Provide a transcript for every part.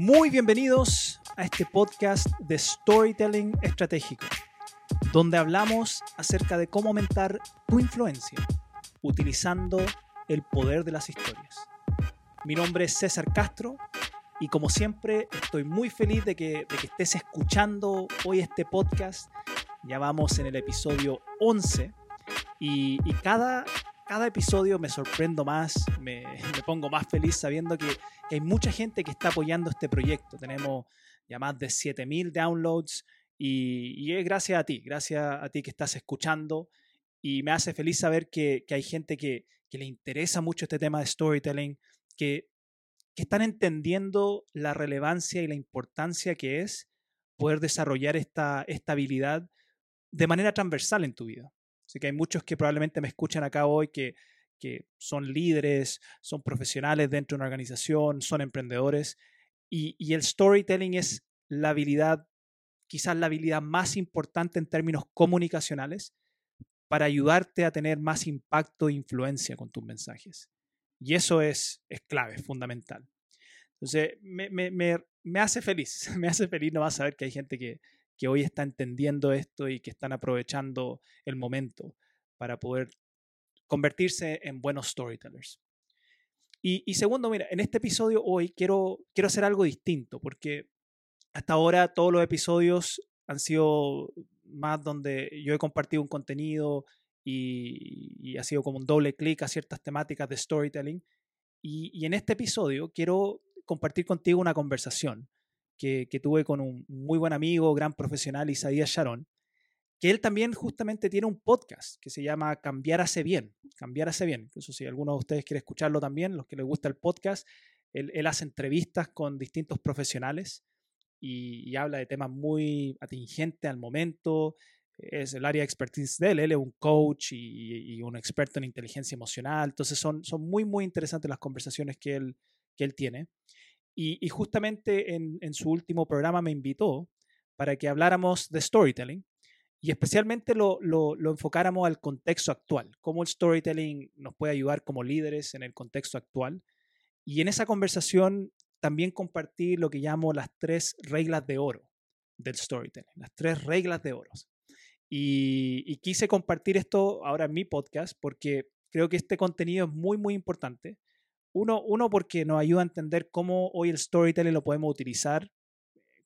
Muy bienvenidos a este podcast de Storytelling Estratégico, donde hablamos acerca de cómo aumentar tu influencia utilizando el poder de las historias. Mi nombre es César Castro y como siempre estoy muy feliz de que, estés escuchando hoy este podcast. Ya vamos en el episodio 11 y, cada, cada episodio me sorprendo más, me, pongo más feliz sabiendo que, hay mucha gente que está apoyando este proyecto. Tenemos ya más de 7000 downloads y, es gracias a ti, gracias a ti que estás escuchando y me hace feliz saber que, hay gente que, le interesa mucho este tema de storytelling, que, que están entendiendo la relevancia y la importancia que es poder desarrollar esta, esta habilidad de manera transversal en tu vida. Así que hay muchos que probablemente me escuchan acá hoy que, que son líderes, son profesionales dentro de una organización, son emprendedores. Y, y, el storytelling es la habilidad, quizás la habilidad más importante en términos comunicacionales para ayudarte a tener más impacto e influencia con tus mensajes. Y eso es, es clave, es fundamental. Entonces, me, me, me, me hace feliz, me hace feliz no vas a saber que hay gente que, que hoy está entendiendo esto y que están aprovechando el momento para poder convertirse en buenos storytellers. Y, segundo, mira, en este episodio hoy quiero, quiero hacer algo distinto, porque hasta ahora todos los episodios han sido más donde yo he compartido un contenido y, ha sido como un doble clic a ciertas temáticas de storytelling. Y, y, en este episodio quiero compartir contigo una conversación que, tuve con un muy buen amigo, gran profesional, Isaías Sharon, que él también justamente tiene un podcast que se llama Cambiar hace bien. Cambiar hace bien. Incluso si alguno de ustedes quiere escucharlo también, los que les gusta el podcast, él, hace entrevistas con distintos profesionales y, habla de temas muy atingentes al momento. Es el área de expertise de él. Él es un coach y, un experto en inteligencia emocional. Entonces son, son muy, muy interesantes las conversaciones que él, que él tiene. Y, justamente en, su último programa me invitó para que habláramos de storytelling y especialmente lo, enfocáramos al contexto actual, cómo el storytelling nos puede ayudar como líderes en el contexto actual. Y en esa conversación también compartí lo que llamo las tres reglas de oro del storytelling, las tres reglas de oro. Y, y, quise compartir esto ahora en mi podcast porque creo que este contenido es muy, muy importante uno, uno, porque nos ayuda a entender cómo hoy el storytelling lo podemos utilizar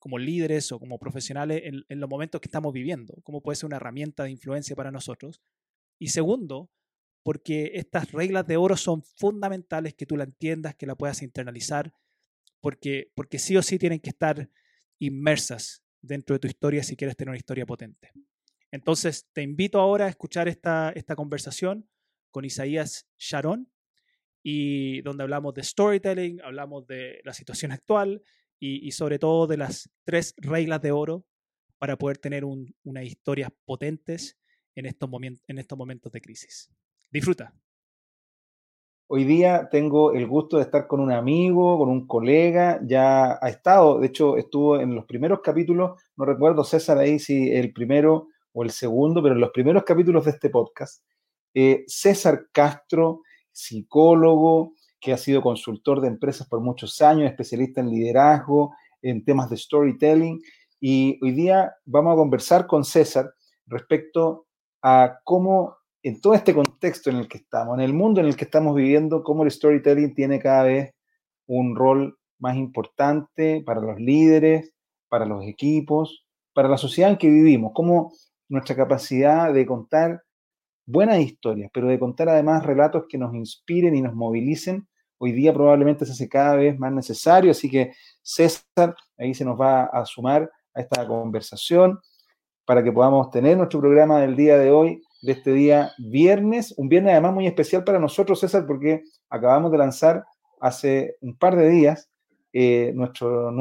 como líderes o como profesionales en, los momentos que estamos viviendo, cómo puede ser una herramienta de influencia para nosotros. Y segundo, porque estas reglas de oro son fundamentales que tú la entiendas, que la puedas internalizar, porque, porque sí o sí tienen que estar inmersas dentro de tu historia si quieres tener una historia potente. Entonces, te invito ahora a escuchar esta, esta conversación con Isaías Sharon, y donde hablamos de storytelling, hablamos de la situación actual y, sobre todo de las tres reglas de oro para poder tener unas historias potentes en estos, en estos momentos de crisis. Disfruta. Hoy día tengo el gusto de estar con un amigo, con un colega, ya ha estado, de hecho estuvo en los primeros capítulos, no recuerdo César ahí si el primero o el segundo, pero en los primeros capítulos de este podcast. Eh, César Castro psicólogo, que ha sido consultor de empresas por muchos años, especialista en liderazgo, en temas de storytelling. Y hoy día vamos a conversar con César respecto a cómo en todo este contexto en el que estamos, en el mundo en el que estamos viviendo, cómo el storytelling tiene cada vez un rol más importante para los líderes, para los equipos, para la sociedad en que vivimos, cómo nuestra capacidad de contar buenas historias, pero de contar además relatos que nos inspiren y nos movilicen, hoy día probablemente se hace cada vez más necesario, así que César ahí se nos va a sumar a esta conversación para que podamos tener nuestro programa del día de hoy, de este día viernes, un viernes además muy especial para nosotros, César, porque acabamos de lanzar hace un par de días eh, nuestra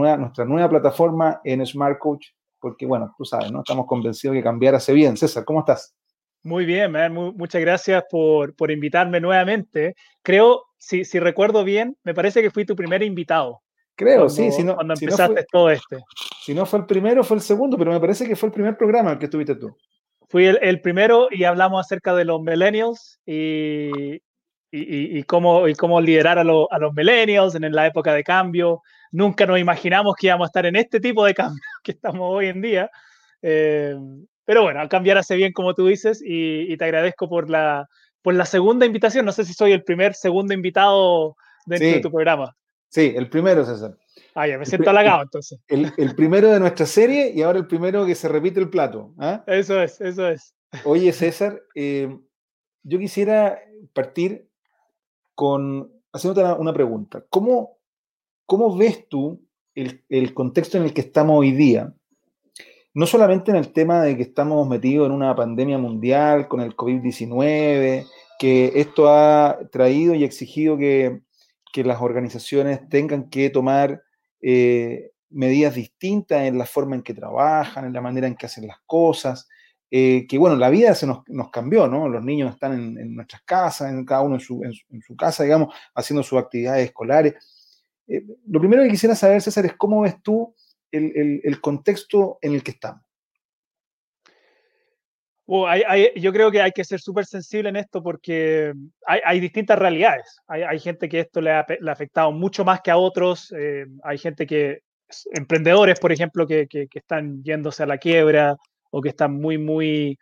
nueva plataforma en Smart Coach, porque bueno, tú sabes, ¿no? Estamos convencidos que cambiar hace bien. César, ¿cómo estás? Muy bien, muchas gracias por, por, invitarme nuevamente. Creo, si, si, recuerdo bien, me parece que fui tu primer invitado. Creo, sí, si no, cuando empezaste todo este. Si no fue el primero, fue el segundo, pero me parece que fue el primer programa que estuviste tú. Fui el, el primero y hablamos acerca de los millennials y y, cómo, y cómo liderar a, a, los millennials en la época de cambio. Nunca nos imaginamos que íbamos a estar en este tipo de cambio que estamos hoy en día. Eh, pero bueno, al cambiar hace bien, como tú dices, y, te agradezco por la, por la segunda invitación. No sé si soy el primer, segundo invitado dentro de tu programa. Sí, el primero, César. Ah, ya, me siento halagado entonces. El, el, primero de nuestra serie y ahora el primero que se repite el plato. ¿ah? Eso es, eso es. Oye, César, eh, yo quisiera partir con haciéndote una, pregunta. ¿Cómo, ¿Cómo, ves tú el, el, contexto en el que estamos hoy día? No solamente en el tema de que estamos metidos en una pandemia mundial con el COVID-19, que esto ha traído y exigido que, que las organizaciones tengan que tomar eh, medidas distintas en la forma en que trabajan, en la manera en que hacen las cosas, eh, que bueno, la vida se nos, cambió, ¿no? Los niños están en, nuestras casas, en cada uno en su, casa, digamos, haciendo sus actividades escolares. Eh, lo primero que quisiera saber, César, es cómo ves tú el, contexto en el que estamos. yo creo que hay que ser súper sensible en esto porque hay, distintas realidades. Hay, gente que esto le ha, afectado mucho más que a otros. Eh, hay gente que, emprendedores, por ejemplo, que, están yéndose a la quiebra o que están muy, muy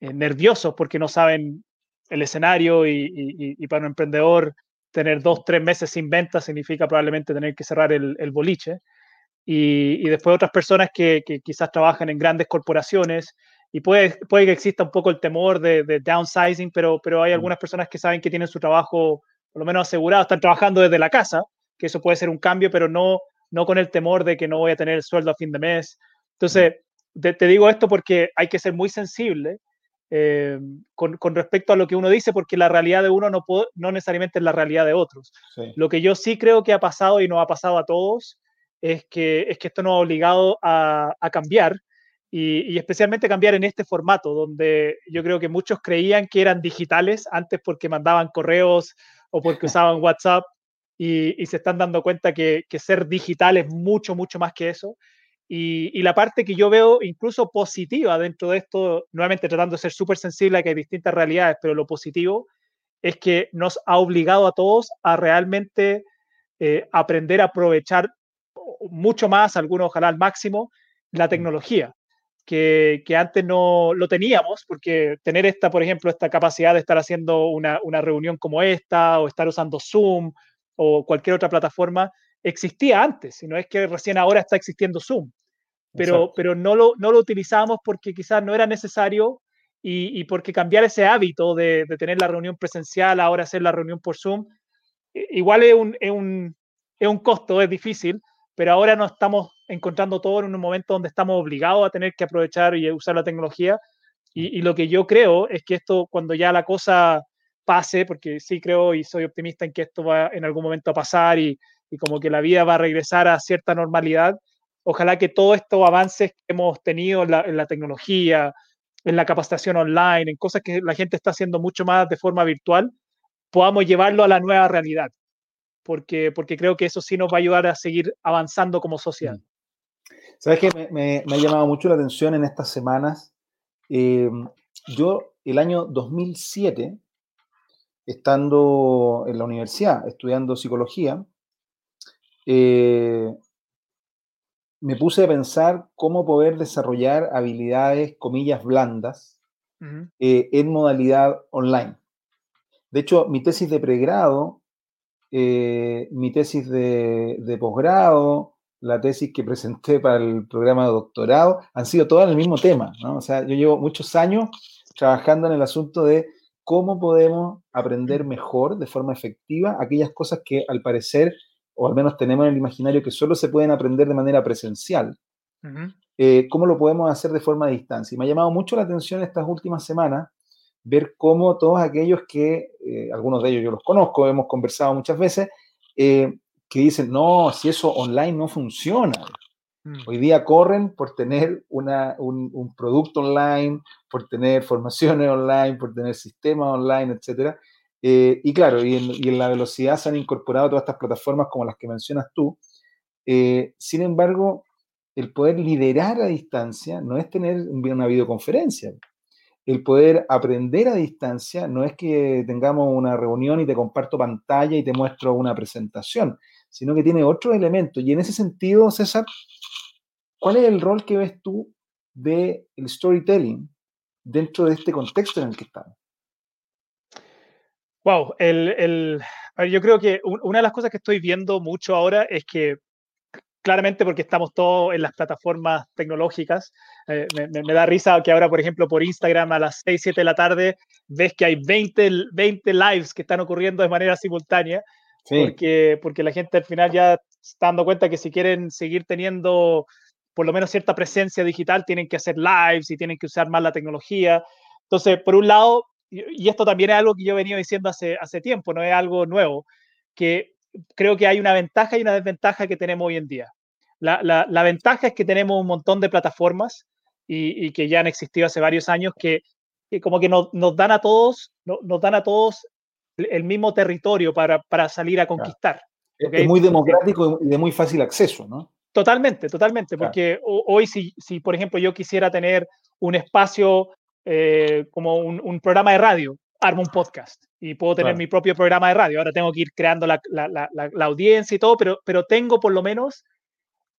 eh, nerviosos porque no saben el escenario y, para un emprendedor tener dos, tres meses sin venta significa probablemente tener que cerrar el, boliche. Y, después otras personas que, quizás trabajan en grandes corporaciones y puede, puede que exista un poco el temor de, downsizing, pero, pero hay mm. algunas personas que saben que tienen su trabajo por lo menos asegurado, están trabajando desde la casa, que eso puede ser un cambio, pero no, no con el temor de que no voy a tener el sueldo a fin de mes. Entonces, te, digo esto porque hay que ser muy sensible eh, con, respecto a lo que uno dice, porque la realidad de uno no, no necesariamente es la realidad de otros. Lo que yo sí creo que ha pasado y nos ha pasado a todos es que, es que esto nos ha obligado a, cambiar y, especialmente cambiar en este formato, donde yo creo que muchos creían que eran digitales antes porque mandaban correos o porque usaban WhatsApp y, se están dando cuenta que, que, ser digital es mucho, mucho más que eso. Y, la parte que yo veo incluso positiva dentro de esto, nuevamente tratando de ser súper sensible a que hay distintas realidades, pero lo positivo es que nos ha obligado a todos a realmente eh, aprender a aprovechar mucho más, algunos ojalá al máximo, la mm. tecnología, que, que, antes no lo teníamos, porque tener esta, por ejemplo, esta capacidad de estar haciendo una, una reunión como esta, o estar usando Zoom, o cualquier otra plataforma, existía antes, sino es que recién ahora está existiendo Zoom pero, pero no, lo, no lo utilizábamos porque quizás no era necesario y, y porque cambiar ese hábito de, de, tener la reunión presencial, ahora hacer la reunión por Zoom, igual es un, es un, es un costo, es difícil, pero ahora nos estamos encontrando todo en un momento donde estamos obligados a tener que aprovechar y usar la tecnología. Y, lo que yo creo es que esto, cuando ya la cosa pase, porque sí creo y soy optimista en que esto va en algún momento a pasar y, y como que la vida va a regresar a cierta normalidad, Ojalá que todos estos avances que hemos tenido en la, tecnología, en la capacitación online, en cosas que la gente está haciendo mucho más de forma virtual, podamos llevarlo a la nueva realidad, porque, porque creo que eso sí nos va a ayudar a seguir avanzando como sociedad. Mm. ¿Sabes qué? Me, ha llamado mucho la atención en estas semanas. Em, yo, el año 2007, estando en la universidad, estudiando psicología, eh, me puse a pensar cómo poder desarrollar habilidades, comillas, blandas eh, en modalidad online. De hecho, mi tesis de pregrado, eh, mi tesis de, posgrado, la tesis que presenté para el programa de doctorado, han sido todas el mismo tema. ¿no? O sea, yo llevo muchos años trabajando en el asunto de cómo podemos aprender mejor, de forma efectiva, aquellas cosas que al parecer o al menos tenemos en el imaginario que solo se pueden aprender de manera presencial, eh, ¿cómo lo podemos hacer de forma a distancia? Y me ha llamado mucho la atención estas últimas semanas ver cómo todos aquellos que, eh, algunos de ellos yo los conozco, hemos conversado muchas veces, eh, que dicen, no, si eso online no funciona. Mm. Hoy día corren por tener una, un, un, producto online, por tener formaciones online, por tener sistemas online, etcétera. Eh, y claro, y en, la velocidad se han incorporado todas estas plataformas como las que mencionas tú. Sin embargo, el poder liderar a distancia no es tener una videoconferencia. El poder aprender a distancia no es que tengamos una reunión y te comparto pantalla y te muestro una presentación, sino que tiene otro elemento. Y en ese sentido, César, ¿cuál es el rol que ves tú del storytelling dentro de este contexto en el que estamos? Wow, el, yo creo que una de las cosas que estoy viendo mucho ahora es que claramente porque estamos todos en las plataformas tecnológicas. Eh, me, da risa que ahora, por ejemplo, por Instagram a las 6, 7 de la tarde ves que hay 20, 20 lives que están ocurriendo de manera simultánea, porque, porque la gente al final ya está dando cuenta que si quieren seguir teniendo por lo menos cierta presencia digital, tienen que hacer lives y tienen que usar más la tecnología. Entonces, por un lado, y esto también es algo que yo he venido diciendo hace, hace tiempo, no es algo nuevo, que creo que hay una ventaja y una desventaja que tenemos hoy en día. La, la, ventaja es que tenemos un montón de plataformas y, que ya han existido hace varios años que, como que nos, nos, dan a todos, nos dan a todos el mismo territorio para, para salir a conquistar. Es muy democrático y de muy fácil acceso, ¿no? Totalmente, totalmente, porque hoy si, si, por ejemplo, yo quisiera tener un espacio eh, como un, un, programa de radio, armo un podcast y puedo tener mi propio programa de radio. Ahora tengo que ir creando la, la, la, audiencia y todo, pero, pero tengo por lo menos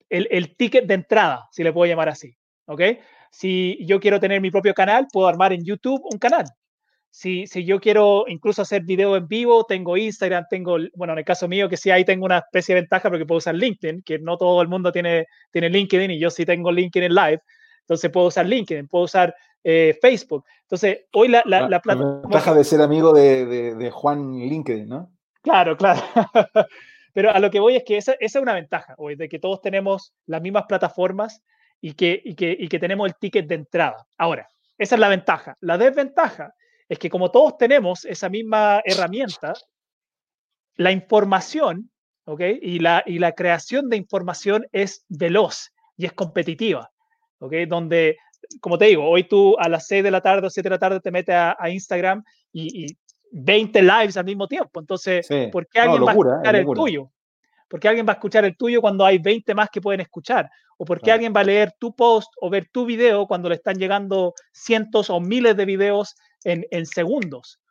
el, el, ticket de entrada, si le puedo llamar así. ¿Ok? Si yo quiero tener mi propio canal, puedo armar en YouTube un canal. Si, si yo quiero incluso hacer video en vivo, tengo Instagram, tengo, bueno, en el caso mío, que sí ahí tengo una especie de ventaja porque puedo usar LinkedIn, que no todo el mundo tiene, tiene LinkedIn y yo sí tengo LinkedIn Live. Entonces puedo usar LinkedIn, puedo usar eh, Facebook. Entonces, hoy la, la, la plataforma... de ser amigo de, de, Juan LinkedIn, ¿no? Claro, claro. Pero a lo que voy es que esa, esa, es una ventaja, hoy, de que todos tenemos las mismas plataformas y que, y, que, y que tenemos el ticket de entrada. Ahora, esa es la ventaja. La desventaja es que como todos tenemos esa misma herramienta, la información, ¿ok? Y la, y la creación de información es veloz y es competitiva, ¿ok? Donde como te digo, hoy tú a las 6 de la tarde o 7 de la tarde te metes a, Instagram y, 20 lives al mismo tiempo. Entonces, ¿por qué alguien va a escuchar el tuyo? ¿Por qué alguien va a escuchar el tuyo cuando hay 20 más que pueden escuchar? ¿O por qué alguien va a leer tu post o ver tu video cuando le están llegando cientos o miles de videos en, en segundos?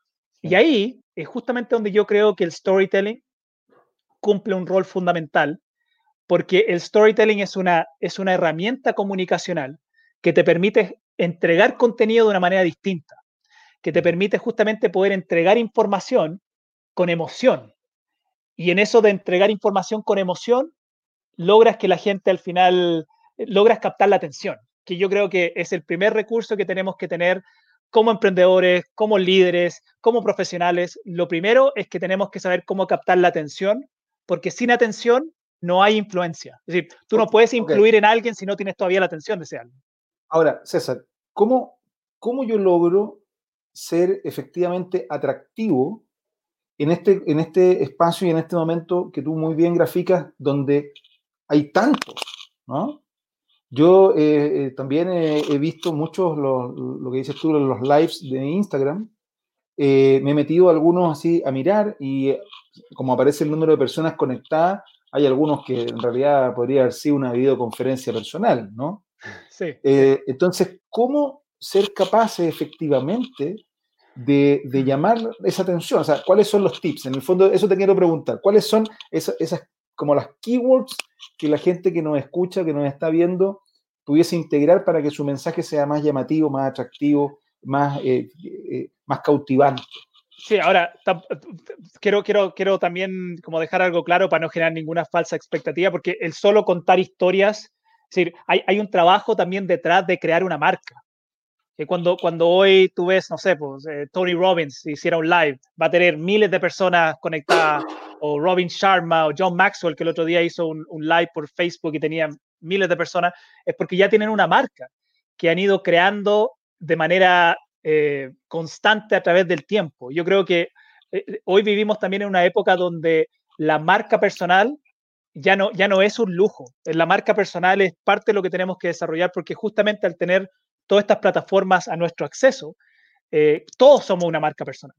Y ahí es justamente donde yo creo que el storytelling cumple un rol fundamental, porque el storytelling es una, es una herramienta comunicacional que te permite entregar contenido de una manera distinta, que te permite justamente poder entregar información con emoción. Y en eso de entregar información con emoción, logras que la gente al final, logras captar la atención, que yo creo que es el primer recurso que tenemos que tener como emprendedores, como líderes, como profesionales. Lo primero es que tenemos que saber cómo captar la atención, porque sin atención no hay influencia. Es decir, tú no puedes influir en alguien si no tienes todavía la atención de ese alguien. Ahora, César, ¿cómo, ¿cómo yo logro ser efectivamente atractivo en este, en este espacio y en este momento que tú muy bien graficas, donde hay tantos, ¿no? Yo eh, eh, también he, visto muchos, lo, que dices tú, los lives de Instagram. Eh, me he metido algunos así a mirar y como aparece el número de personas conectadas, hay algunos que en realidad podría haber sido una videoconferencia personal, ¿no? Eh, entonces, ¿cómo ser capaces efectivamente de, llamar esa atención? O sea, ¿cuáles son los tips? En el fondo, eso te quiero preguntar. ¿Cuáles son esas, como las keywords que la gente que nos escucha, que nos está viendo, pudiese integrar para que su mensaje sea más llamativo, más atractivo, más, eh, eh, más cautivante? Sí, ahora quiero, quiero, quiero también como dejar algo claro para no generar ninguna falsa expectativa, porque el solo contar historias es decir, hay, hay un trabajo también detrás de crear una marca. Que cuando, cuando hoy tú ves, no sé, pues eh, Tony Robbins hiciera un live, va a tener miles de personas conectadas, o Robin Sharma o John Maxwell, que el otro día hizo un, un live por Facebook y tenía miles de personas, es porque ya tienen una marca que han ido creando de manera eh, constante a través del tiempo. Yo creo que eh, hoy vivimos también en una época donde la marca personal ya no, ya no es un lujo. La marca personal es parte de lo que tenemos que desarrollar porque justamente al tener todas estas plataformas a nuestro acceso, eh, todos somos una marca personal.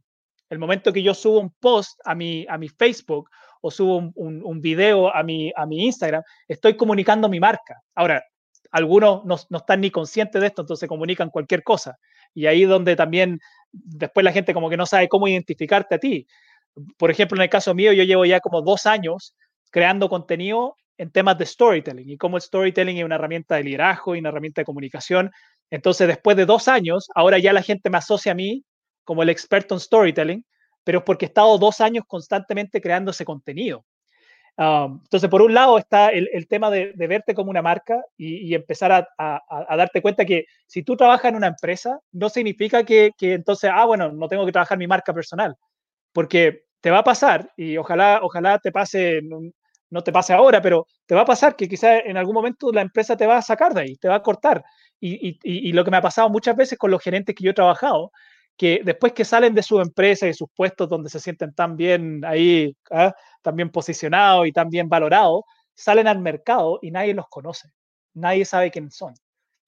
El momento que yo subo un post a mi, a mi Facebook o subo un, un, video a mi, a mi Instagram, estoy comunicando mi marca. Ahora, algunos no, no, están ni conscientes de esto, entonces comunican cualquier cosa. Y ahí donde también después la gente como que no sabe cómo identificarte a ti. Por ejemplo, en el caso mío, yo llevo ya como dos años creando contenido en temas de storytelling y como el storytelling es una herramienta de liderazgo y una herramienta de comunicación. Entonces, después de dos años, ahora ya la gente me asocia a mí como el experto en storytelling, pero es porque he estado dos años constantemente creando ese contenido. Um, entonces, por un lado está el, tema de, verte como una marca y, empezar a, darte cuenta que si tú trabajas en una empresa, no significa que, entonces, ah, bueno, no tengo que trabajar mi marca personal, porque te va a pasar y ojalá, ojalá te pase, no, te pase ahora, pero te va a pasar que quizás en algún momento la empresa te va a sacar de ahí, te va a cortar. Y, y lo que me ha pasado muchas veces con los gerentes que yo he trabajado que después que salen de su empresa y sus puestos donde se sienten tan bien ahí, ¿ah? tan bien posicionados y tan bien valorados, salen al mercado y nadie los conoce, nadie sabe quiénes son.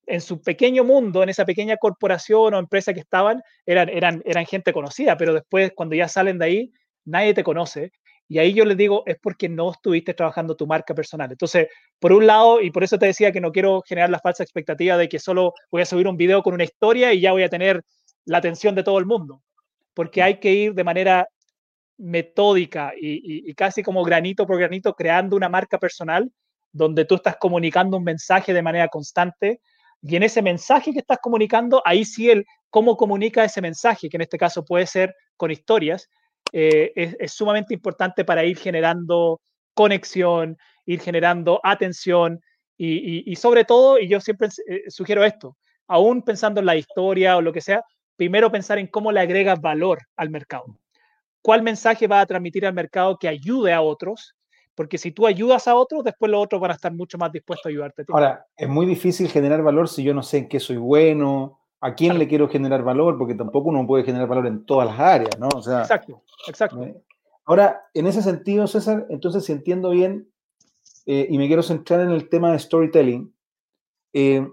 En su pequeño mundo, en esa pequeña corporación o empresa que estaban, eran, eran, eran gente conocida, pero después cuando ya salen de ahí, nadie te conoce. Y ahí yo les digo, es porque no estuviste trabajando tu marca personal. Entonces, por un lado, y por eso te decía que no quiero generar la falsa expectativa de que solo voy a subir un video con una historia y ya voy a tener la atención de todo el mundo, porque hay que ir de manera metódica y, casi como granito por granito creando una marca personal donde tú estás comunicando un mensaje de manera constante y en ese mensaje que estás comunicando, ahí sí el cómo comunica ese mensaje, que en este caso puede ser con historias, eh, es, sumamente importante para ir generando conexión, ir generando atención y, sobre todo, y yo siempre eh, sugiero esto, aún pensando en la historia o lo que sea, primero pensar en cómo le agregas valor al mercado. ¿Cuál mensaje va a transmitir al mercado que ayude a otros? Porque si tú ayudas a otros, después los otros van a estar mucho más dispuestos a ayudarte. Ahora, es muy difícil generar valor si yo no sé en qué soy bueno, a quién le quiero generar valor, porque tampoco uno puede generar valor en todas las áreas, ¿no? exacto, exacto. ¿eh? Ahora, en ese sentido, César, entonces si entiendo bien, eh, y me quiero centrar en el tema de storytelling, eh,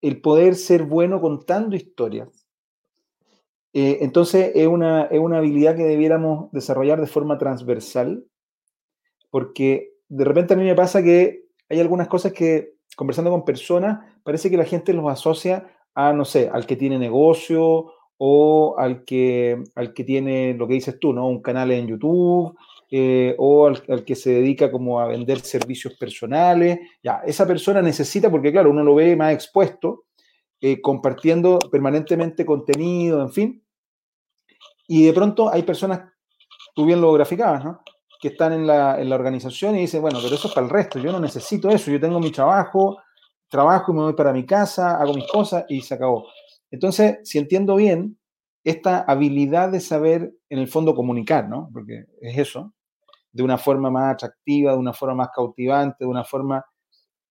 el poder ser bueno contando historias. Eh, entonces es una, es una habilidad que debiéramos desarrollar de forma transversal, porque de repente a mí me pasa que hay algunas cosas que, conversando con personas, parece que la gente los asocia a, no sé, al que tiene negocio o al que, al que tiene lo que dices tú, ¿no? Un canal en YouTube eh, o al, que se dedica como a vender servicios personales. Ya, esa persona necesita, porque claro, uno lo ve más expuesto, eh, compartiendo permanentemente contenido, en fin. Y de pronto hay personas, tú bien lo graficabas, ¿no? que están en la, en la organización y dicen, bueno, pero eso es para el resto, yo no necesito eso, yo tengo mi trabajo, trabajo y me voy para mi casa, hago mis cosas y se acabó. Entonces, si entiendo bien, esta habilidad de saber en el fondo comunicar, ¿no? Porque es eso, de una forma más atractiva, de una forma más cautivante, de una forma,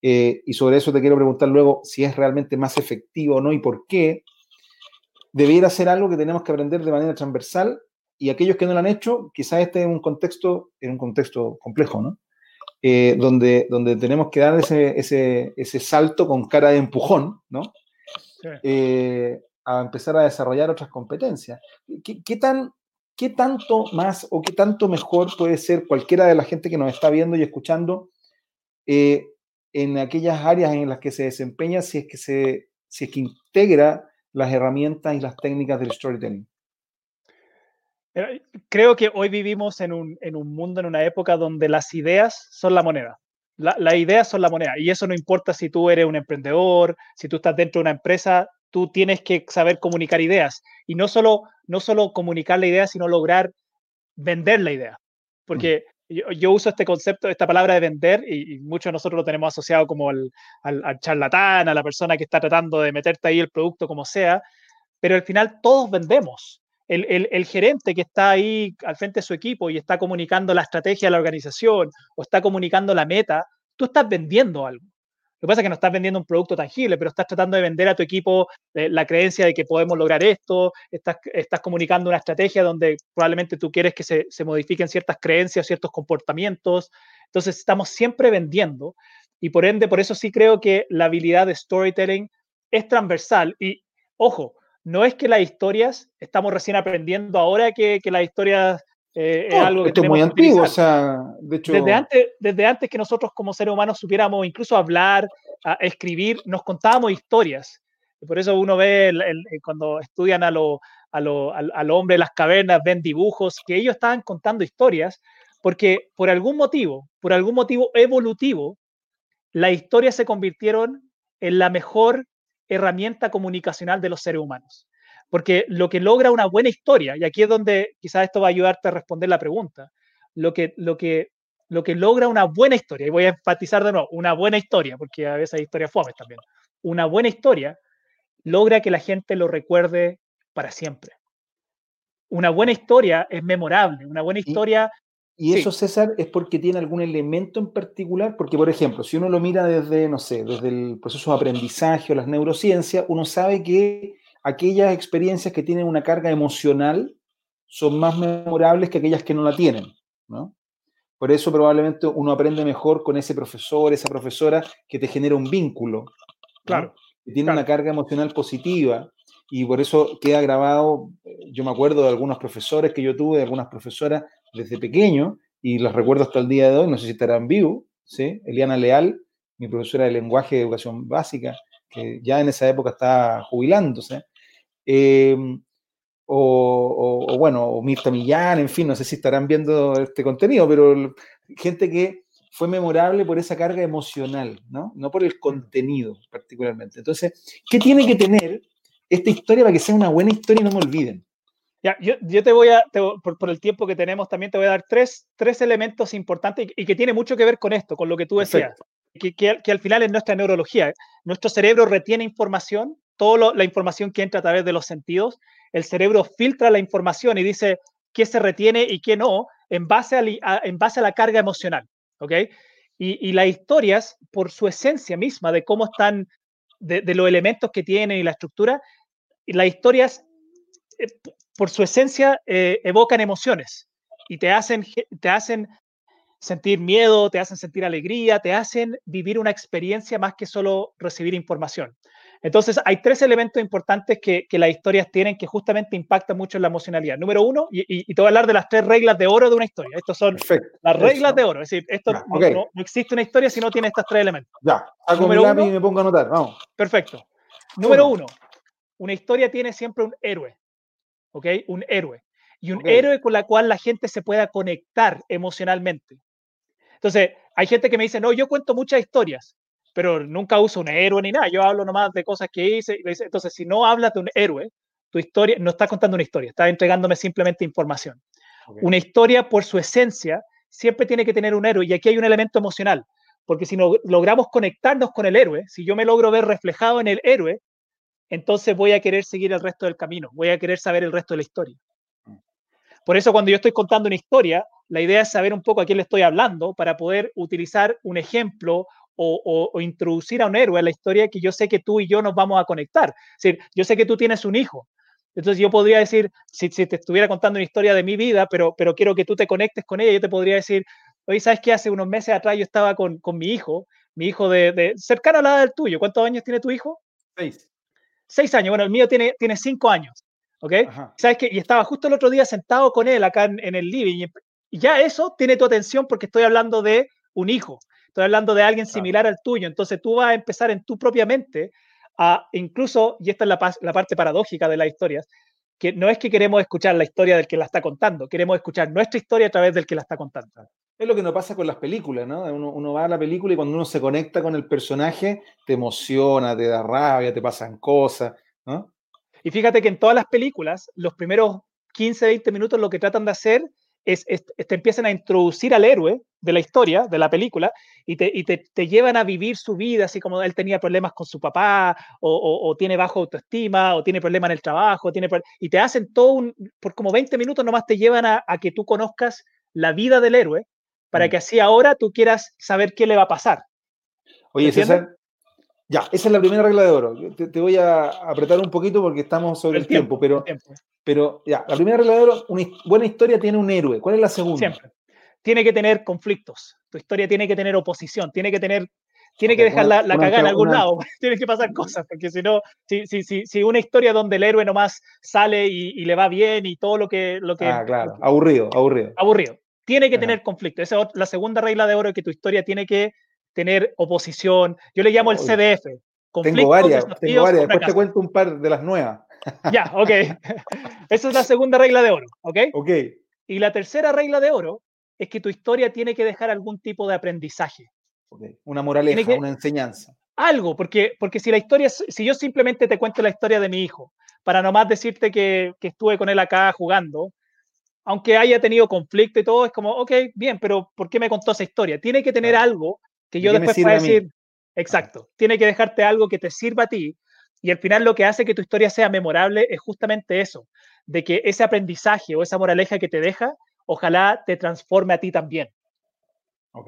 eh, y sobre eso te quiero preguntar luego si es realmente más efectivo o no y por qué, debiera ser algo que tenemos que aprender de manera transversal y aquellos que no lo han hecho, quizás este es un contexto, en un contexto complejo, ¿no? Eh, donde, donde tenemos que dar ese, ese, ese, salto con cara de empujón, ¿no? Eh, a empezar a desarrollar otras competencias. ¿Qué, ¿Qué, tan ¿qué tanto más o qué tanto mejor puede ser cualquiera de la gente que nos está viendo y escuchando eh, en aquellas áreas en las que se desempeña si es que, se, si es que integra las herramientas y las técnicas del storytelling? Eh, creo que hoy vivimos en un, en un mundo, en una época donde las ideas son la moneda. las ideas son la moneda y eso no importa si tú eres un emprendedor, si tú estás dentro de una empresa, tú tienes que saber comunicar ideas y no solo, no solo comunicar la idea, sino lograr vender la idea. Porque yo, uso este concepto, esta palabra de vender y, muchos de nosotros lo tenemos asociado como al, al, charlatán, a la persona que está tratando de meterte ahí el producto como sea, pero al final todos vendemos. El, el, el, gerente que está ahí al frente de su equipo y está comunicando la estrategia de la organización o está comunicando la meta, tú estás vendiendo algo. Lo que pasa es que no estás vendiendo un producto tangible, pero estás tratando de vender a tu equipo eh, la creencia de que podemos lograr esto, estás, estás comunicando una estrategia donde probablemente tú quieres que se, se modifiquen ciertas creencias, ciertos comportamientos. Entonces, estamos siempre vendiendo y por ende, por eso sí creo que la habilidad de storytelling es transversal. Y ojo, no es que las historias, estamos recién aprendiendo ahora que, que las historias eh, es algo que esto es muy antiguo, o sea, de hecho... Desde antes, desde antes que nosotros como seres humanos supiéramos incluso hablar, escribir, nos contábamos historias. Por eso uno ve cuando estudian a lo, al, hombre de las cavernas, ven dibujos, que ellos estaban contando historias, porque por algún motivo, por algún motivo evolutivo, las historias se convirtieron en la mejor herramienta comunicacional de los seres humanos. Porque lo que logra una buena historia, y aquí es donde quizás esto va a ayudarte a responder la pregunta, lo que, lo que, lo que logra una buena historia, y voy a enfatizar de nuevo, una buena historia, porque a veces hay historias fomes también, una buena historia logra que la gente lo recuerde para siempre. Una buena historia es memorable, una buena historia... Y, eso, César, es porque tiene algún elemento en particular, porque, por ejemplo, si uno lo mira desde, no sé, desde el proceso de aprendizaje o las neurociencias, uno sabe que aquellas experiencias que tienen una carga emocional son más memorables que aquellas que no la tienen, ¿no? Por eso probablemente uno aprende mejor con ese profesor, esa profesora que te genera un vínculo. Claro. Que tiene una carga emocional positiva y por eso queda grabado, eh, yo me acuerdo de algunos profesores que yo tuve, de algunas profesoras desde pequeño, y los recuerdo hasta el día de hoy, no sé si estarán vivos, ¿sí? Eliana Leal, mi profesora de lenguaje de educación básica, que ya en esa época estaba jubilándose, em, o, o, bueno, o Mirta Millán, en fin, no sé si estarán viendo este contenido, pero gente que fue memorable por esa carga emocional, ¿no? No por el contenido particularmente. Entonces, ¿qué tiene que tener esta historia para que sea una buena historia y no me olviden. Ya, yo, yo te voy a, por, el tiempo que tenemos, también te voy a dar tres, tres elementos importantes y, que tiene mucho que ver con esto, con lo que tú decías, que, que, al final es nuestra neurología. Nuestro cerebro retiene información, toda la información que entra a través de los sentidos, el cerebro filtra la información y dice qué se retiene y qué no, en base a, en base a la carga emocional, ¿ok? Y, y, las historias, por su esencia misma de cómo están, de, los elementos que tienen y la estructura, las historias, eh, por su esencia, eh, evocan emociones y te hacen, te hacen sentir miedo, te hacen sentir alegría, te hacen vivir una experiencia más que solo recibir información. Entonces, hay tres elementos importantes que, las historias tienen que justamente impactan mucho en la emocionalidad. Número uno, y, te voy a hablar de las tres reglas de oro de una historia. Estas son las reglas de oro. Es decir, esto no, existe una historia si no tiene estos tres elementos. Ya, hago mi lápiz y me pongo a anotar. Vamos. Perfecto. Número uno, una historia tiene siempre un héroe, ¿ok? Un héroe. Y un héroe con la cual la gente se pueda conectar emocionalmente. Entonces, hay gente que me dice, no, yo cuento muchas historias, pero nunca uso un héroe ni nada. Yo hablo nomás de cosas que hice. Entonces, si no hablas de un héroe, tu historia no está contando una historia, está entregándome simplemente información. Una historia, por su esencia, siempre tiene que tener un héroe. Y aquí hay un elemento emocional, porque si no logramos conectarnos con el héroe, si yo me logro ver reflejado en el héroe, entonces voy a querer seguir el resto del camino, voy a querer saber el resto de la historia. Por eso cuando yo estoy contando una historia, la idea es saber un poco a quién le estoy hablando para poder utilizar un ejemplo o, introducir a un héroe a la historia que yo sé que tú y yo nos vamos a conectar. Es decir, yo sé que tú tienes un hijo. Entonces yo podría decir, si, te estuviera contando una historia de mi vida, pero, pero quiero que tú te conectes con ella, yo te podría decir, oye, ¿sabes qué? Hace unos meses atrás yo estaba con, mi hijo, mi hijo de, de cercano a la edad del tuyo. ¿Cuántos años tiene tu hijo? Seis seis años, bueno, el mío tiene, tiene cinco años, ¿ok? ¿Sabes qué? Y estaba justo el otro día sentado con él acá en, el living y ya eso tiene tu atención porque estoy hablando de un hijo, estoy hablando de alguien similar al tuyo, entonces tú vas a empezar en tu propia mente a incluso, y esta es la, la parte paradójica de las historias, que no es que queremos escuchar la historia del que la está contando, queremos escuchar nuestra historia a través del que la está contando. Es lo que nos pasa con las películas, ¿no? Uno, va a la película y cuando uno se conecta con el personaje, te emociona, te da rabia, te pasan cosas, ¿no? Y fíjate que en todas las películas, los primeros 15, 20 minutos lo que tratan de hacer es, te empiezan a introducir al héroe de la historia, de la película, y, te, y te, te, llevan a vivir su vida, así como él tenía problemas con su papá, o, o, tiene bajo autoestima, o tiene problemas en el trabajo, tiene, y te hacen todo un, por como 20 minutos nomás te llevan a, a que tú conozcas la vida del héroe, para mm. que así ahora tú quieras saber qué le va a pasar. Oye, César, ya, esa es la primera regla de oro. Te, voy a apretar un poquito porque estamos sobre el, tiempo, pero, pero ya, la primera regla de oro, una buena historia tiene un héroe. ¿Cuál es la segunda? Siempre. Tiene que tener conflictos. Tu historia tiene que tener oposición, tiene que tener tiene que dejar la, cagada en algún lado, tiene que pasar cosas, porque si no, si, si, si, si, una historia donde el héroe nomás sale y, le va bien y todo lo que... Lo que ah, claro, aburrido, aburrido. Aburrido. Tiene que tener conflicto. Esa es la segunda regla de oro, que tu historia tiene que tener oposición. Yo le llamo el CDF, Tengo varias, tengo varias. Después te cuento un par de las nuevas. Ya, ok. Esa es la segunda regla de oro, ¿ok? Ok. Y la tercera regla de oro es que tu historia tiene que dejar algún tipo de aprendizaje. Okay. Una moraleja, una enseñanza. Algo, porque, porque si la historia, si yo simplemente te cuento la historia de mi hijo, para nomás decirte que, que estuve con él acá jugando, aunque haya tenido conflicto y todo, es como, ok, bien, pero ¿por qué me contó esa historia? Tiene que tener algo que yo después pueda decir, exacto, tiene que dejarte algo que te sirva a ti. Y al final lo que hace que tu historia sea memorable es justamente eso, de que ese aprendizaje o esa moraleja que te deja, ojalá te transforme a ti también.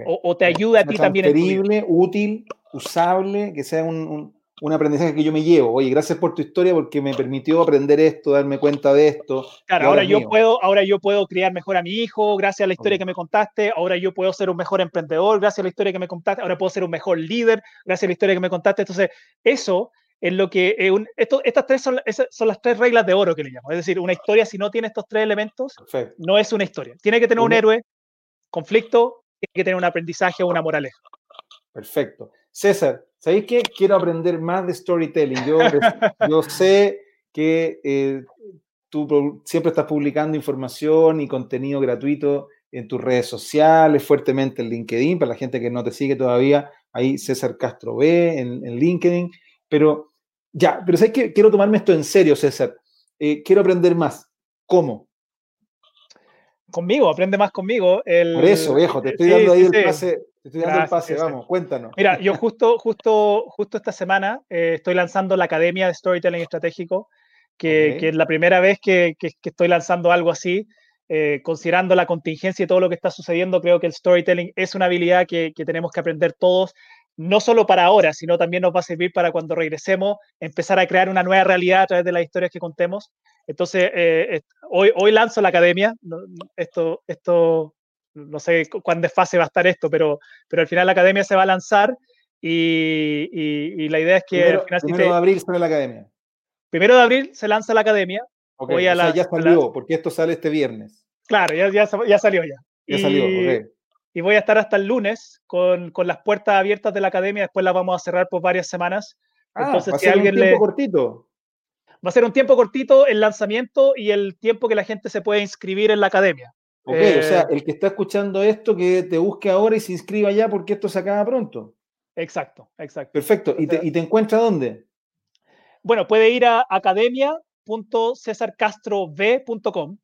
O, te ayude a ti también. Transferible, útil, usable, que sea un, un aprendizaje que yo me llevo. Oye, gracias por tu historia porque me permitió aprender esto, darme cuenta de esto. Claro, ahora, yo puedo, ahora yo puedo criar mejor a mi hijo gracias a la historia que me contaste. Ahora yo puedo ser un mejor emprendedor gracias a la historia que me contaste. Ahora puedo ser un mejor líder gracias a la historia que me contaste. Entonces, eso es lo que esto, estas tres son, son, las tres reglas de oro que le llamo. Es decir, una historia si no tiene estos tres elementos no es una historia. Tiene que tener un héroe, conflicto, tiene que tener un aprendizaje o una moraleja. Perfecto. César, ¿sabéis qué? Quiero aprender más de storytelling. Yo, yo sé que eh, tú siempre estás publicando información y contenido gratuito en tus redes sociales, fuertemente en LinkedIn, para la gente que no te sigue todavía, ahí César Castro B en, LinkedIn. Pero ya, pero ¿sabes qué? Quiero tomarme esto en serio, César. Eh, quiero aprender más. ¿Cómo? Conmigo, aprende más conmigo. Por eso, viejo, te estoy dando ahí el pase estoy dando el pase, vamos, cuéntanos. Mira, yo justo, justo, justo esta semana eh, estoy lanzando la Academia de Storytelling Estratégico, que, que es la primera vez que, que, estoy lanzando algo así. Eh, considerando la contingencia y todo lo que está sucediendo, creo que el storytelling es una habilidad que, tenemos que aprender todos, no solo para ahora, sino también nos va a servir para cuando regresemos, empezar a crear una nueva realidad a través de las historias que contemos. Entonces, eh, hoy, hoy lanzo la academia. Esto, esto no sé cuán desfase va a estar esto, pero, pero al final la academia se va a lanzar y, y, la idea es que... Primero, primero de abril sale la academia. Primero de abril se lanza la academia. A la, ya salió, porque esto sale este viernes. Claro, ya, ya, ya salió ya. Ya salió, Y voy a estar hasta el lunes con, con, las puertas abiertas de la academia, después las vamos a cerrar por varias semanas. Ah, Entonces, va a ser un tiempo cortito. Va a ser un tiempo cortito el lanzamiento y el tiempo que la gente se puede inscribir en la academia. Ok, o sea, eh, el que está escuchando esto, que te busque ahora y se inscriba ya porque esto se acaba pronto. Exacto, exacto. Perfecto. ¿Y te, y te encuentra dónde? Bueno, puede ir a academia.cesarcastrov.com,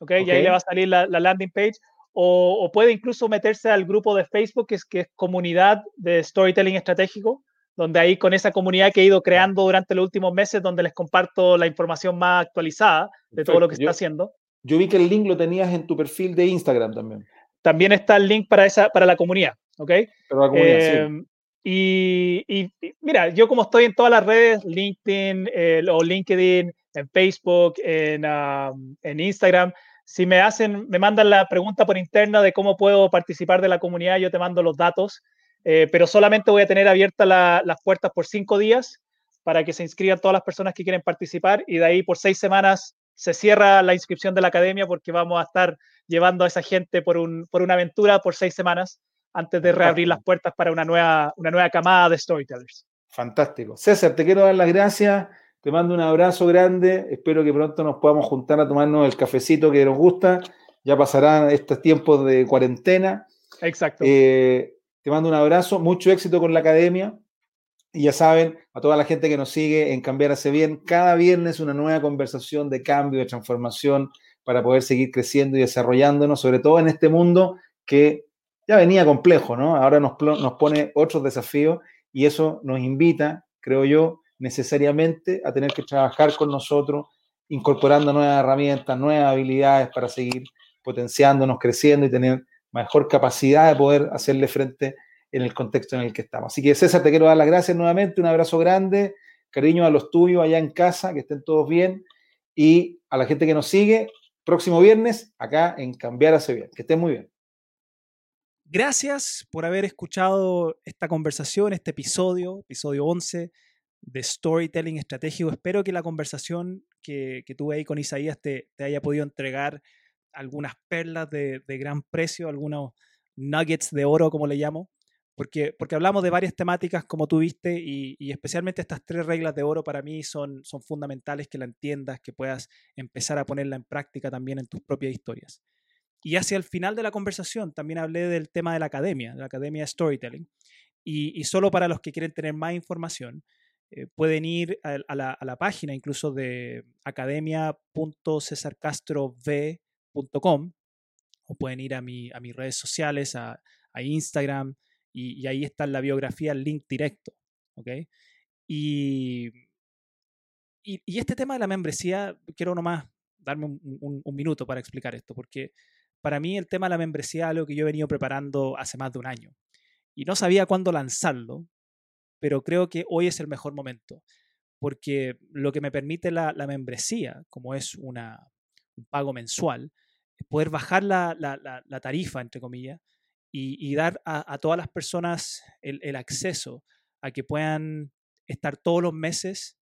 ¿okay? y ahí le va a salir la, landing page, o, puede incluso meterse al grupo de Facebook, que es, que es comunidad de storytelling estratégico, donde ahí con esa comunidad que he ido creando durante los últimos meses, donde les comparto la información más actualizada de todo lo que está haciendo. Yo vi que el link lo tenías en tu perfil de Instagram también. También está el link para, esa, para la comunidad, ¿ok? Para la comunidad, sí. Em, y, mira, yo como estoy en todas las redes, LinkedIn o LinkedIn, en Facebook, en, en, Instagram, si me hacen, me mandan la pregunta por interna de cómo puedo participar de la comunidad, yo te mando los datos, eh, pero solamente voy a tener abiertas las puertas por cinco días para que se inscriban todas las personas que quieren participar y de ahí por seis semanas se cierra la inscripción de la academia porque vamos a estar llevando a esa gente por, un, por una aventura por seis semanas antes de reabrir las puertas para una nueva, una nueva camada de storytellers. Fantástico. César, te quiero dar las gracias. Te mando un abrazo grande. Espero que pronto nos podamos juntar a tomarnos el cafecito que nos gusta. Ya pasarán estos tiempos de cuarentena. Exacto. Eh, te mando un abrazo. Mucho éxito con la academia. Y ya saben, a toda la gente que nos sigue en Cambiar Hace Bien, cada viernes una nueva conversación de cambio, de transformación, para poder seguir creciendo y desarrollándonos, sobre todo en este mundo que ya venía complejo, ¿no? Ahora nos, nos pone otros desafíos y eso nos invita, creo yo, necesariamente a tener que trabajar con nosotros, incorporando nuevas herramientas, nuevas habilidades para seguir potenciándonos, creciendo y tener mejor capacidad de poder hacerle frente en el contexto en el que estamos. Así que César, te quiero dar las gracias nuevamente, un abrazo grande, cariño a los tuyos allá en casa, que estén todos bien, y a la gente que nos sigue, próximo viernes, acá en Cambiar hace bien. Que estén muy bien. Gracias por haber escuchado esta conversación, este episodio, episodio 11 de Storytelling Estratégico. Espero que la conversación que, tuve ahí con Isaías te, haya podido entregar algunas perlas de, de gran precio, algunos nuggets de oro, como le llamo porque, porque hablamos de varias temáticas, como tú viste, y, y, especialmente estas tres reglas de oro para mí son, son fundamentales que la entiendas, que puedas empezar a ponerla en práctica también en tus propias historias. Y hacia el final de la conversación también hablé del tema de la academia, de la academia de storytelling. Y, y solo para los que quieren tener más información, eh, pueden ir a, a, la, a, la, página incluso de academia.cesarcastrov.com o pueden ir a, mi, a mis redes sociales, a, a Instagram, y, ahí está en la biografía el link directo. ¿ok? Y, y, este tema de la membresía, quiero nomás darme un, un, un, minuto para explicar esto, porque para mí el tema de la membresía es algo que yo he venido preparando hace más de un año. Y no sabía cuándo lanzarlo, pero creo que hoy es el mejor momento, porque lo que me permite la, membresía, como es una, un pago mensual, es poder bajar la, la tarifa, entre comillas, y, dar a, todas las personas el, acceso a que puedan estar todos los meses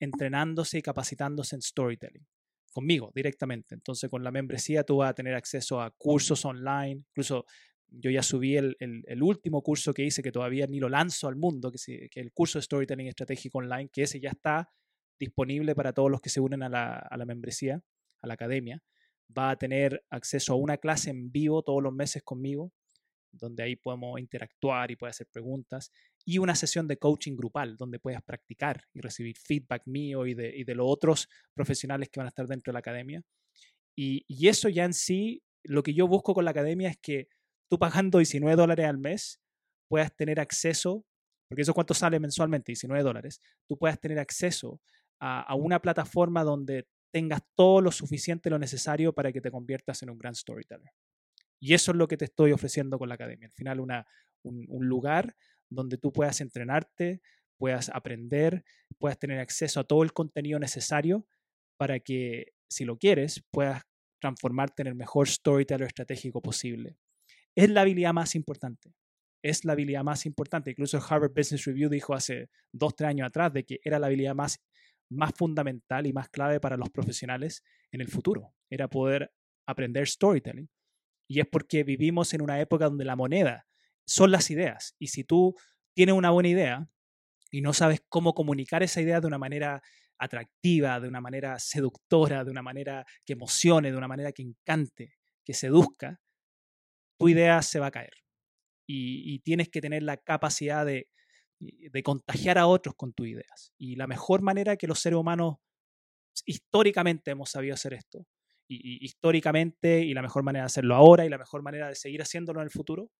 entrenándose y capacitándose en storytelling conmigo directamente. Entonces, con la membresía tú vas a tener acceso a cursos online, incluso yo ya subí el, el, último curso que hice, que todavía ni lo lanzo al mundo, que, es el curso de Storytelling Estratégico Online, que ese ya está disponible para todos los que se unen a la, a la membresía, a la academia. Va a tener acceso a una clase en vivo todos los meses conmigo, donde ahí podemos interactuar y puede hacer preguntas, y una sesión de coaching grupal, donde puedas practicar y recibir feedback mío y de, y de los otros profesionales que van a estar dentro de la academia. Y, y eso ya en sí, lo que yo busco con la academia es que tú pagando 19 dólares al mes puedas tener acceso, porque eso cuánto sale mensualmente, 19 dólares, tú puedas tener acceso a, a, una plataforma donde tengas todo lo suficiente, lo necesario para que te conviertas en un gran storyteller. Y eso es lo que te estoy ofreciendo con la academia. Al final, una, un, lugar donde tú puedas entrenarte, puedas aprender, puedas tener acceso a todo el contenido necesario para que, si lo quieres, puedas transformarte en el mejor storyteller estratégico posible es la habilidad más importante. Es la habilidad más importante. Incluso Harvard Business Review dijo hace dos, tres años atrás de que era la habilidad más, más fundamental y más clave para los profesionales en el futuro. Era poder aprender storytelling. Y es porque vivimos en una época donde la moneda son las ideas. Y si tú tienes una buena idea y no sabes cómo comunicar esa idea de una manera atractiva, de una manera seductora, de una manera que emocione, de una manera que encante, que seduzca, tu idea se va a caer. Y, tienes que tener la capacidad de, de, contagiar a otros con tus ideas. Y la mejor manera que los seres humanos históricamente hemos sabido hacer esto, históricamente, y la mejor manera de hacerlo ahora, y la mejor manera de seguir haciéndolo en el futuro,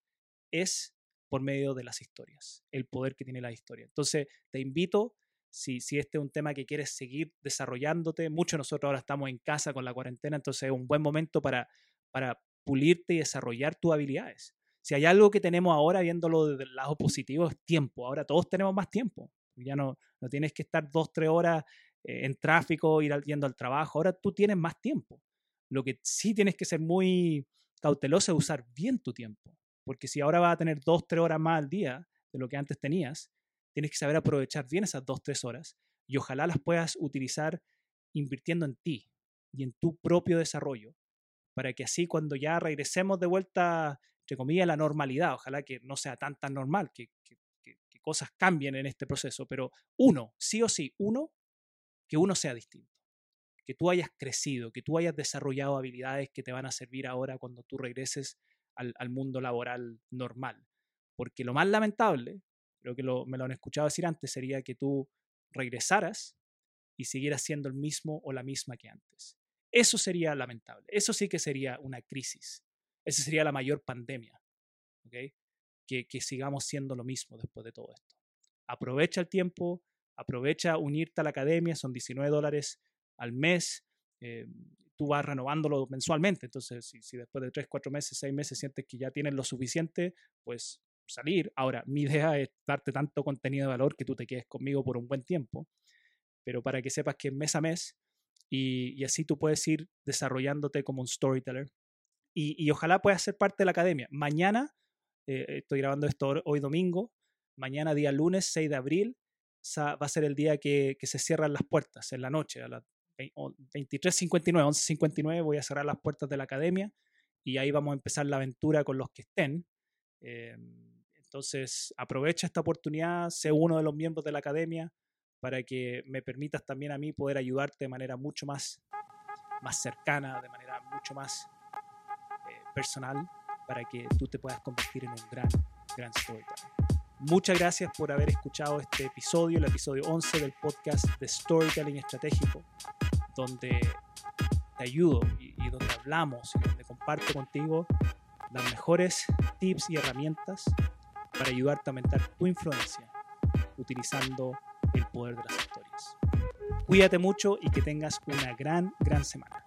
es por medio de las historias, el poder que tiene la historia. Entonces, te invito, si, si este es un tema que quieres seguir desarrollándote, muchos de nosotros ahora estamos en casa con la cuarentena, entonces es un buen momento para, para pulirte y desarrollar tus habilidades. Si hay algo que tenemos ahora, viéndolo desde el lado positivo, es tiempo. Ahora todos tenemos más tiempo. Ya no, no tienes que estar dos, tres horas eh, en tráfico, ir yendo al trabajo. Ahora tú tienes más tiempo. Lo que sí tienes que ser muy cauteloso es usar bien tu tiempo. Porque si ahora vas a tener dos, tres horas más al día de lo que antes tenías, tienes que saber aprovechar bien esas dos, tres horas y ojalá las puedas utilizar invirtiendo en ti y en tu propio desarrollo para que así cuando ya regresemos de vuelta, entre comillas, a la normalidad, ojalá que no sea tan tan normal, que, que, que cosas cambien en este proceso, pero uno, sí o sí, uno, que uno sea distinto, que tú hayas crecido, que tú hayas desarrollado habilidades que te van a servir ahora cuando tú regreses al, al mundo laboral normal. Porque lo más lamentable, creo que me lo han escuchado decir antes, sería que tú regresaras y siguieras siendo el mismo o la misma que antes. Eso sería lamentable. Eso sí que sería una crisis. Esa sería la mayor pandemia. ¿okay? Que, que, sigamos siendo lo mismo después de todo esto. Aprovecha el tiempo, aprovecha unirte a la academia, son 19 dólares al mes. Eh, tú vas renovándolo mensualmente. Entonces, si, después de 3, 4 meses, 6 meses sientes que ya tienes lo suficiente, pues salir. Ahora, mi idea es darte tanto contenido de valor que tú te quedes conmigo por un buen tiempo. Pero para que sepas que mes a mes y, y, así tú puedes ir desarrollándote como un storyteller. Y, y ojalá puedas ser parte de la academia. Mañana, eh, estoy grabando esto hoy domingo, mañana día lunes 6 de abril va a ser el día que, que se cierran las puertas, en la noche, a las 23.59, 11.59 voy a cerrar las puertas de la academia y ahí vamos a empezar la aventura con los que estén. Eh, Entonces, aprovecha esta oportunidad, sé uno de los miembros de la academia para que me permitas también a mí poder ayudarte de manera mucho más, más cercana, de manera mucho más eh, personal, para que tú te puedas convertir en un gran, gran storyteller. Muchas gracias por haber escuchado este episodio, el episodio 11 del podcast de Storytelling Estratégico, donde te ayudo y, donde hablamos y donde comparto contigo las mejores tips y herramientas para ayudarte a aumentar tu influencia utilizando el poder de las historias. Cuídate mucho y que tengas una gran, gran semana.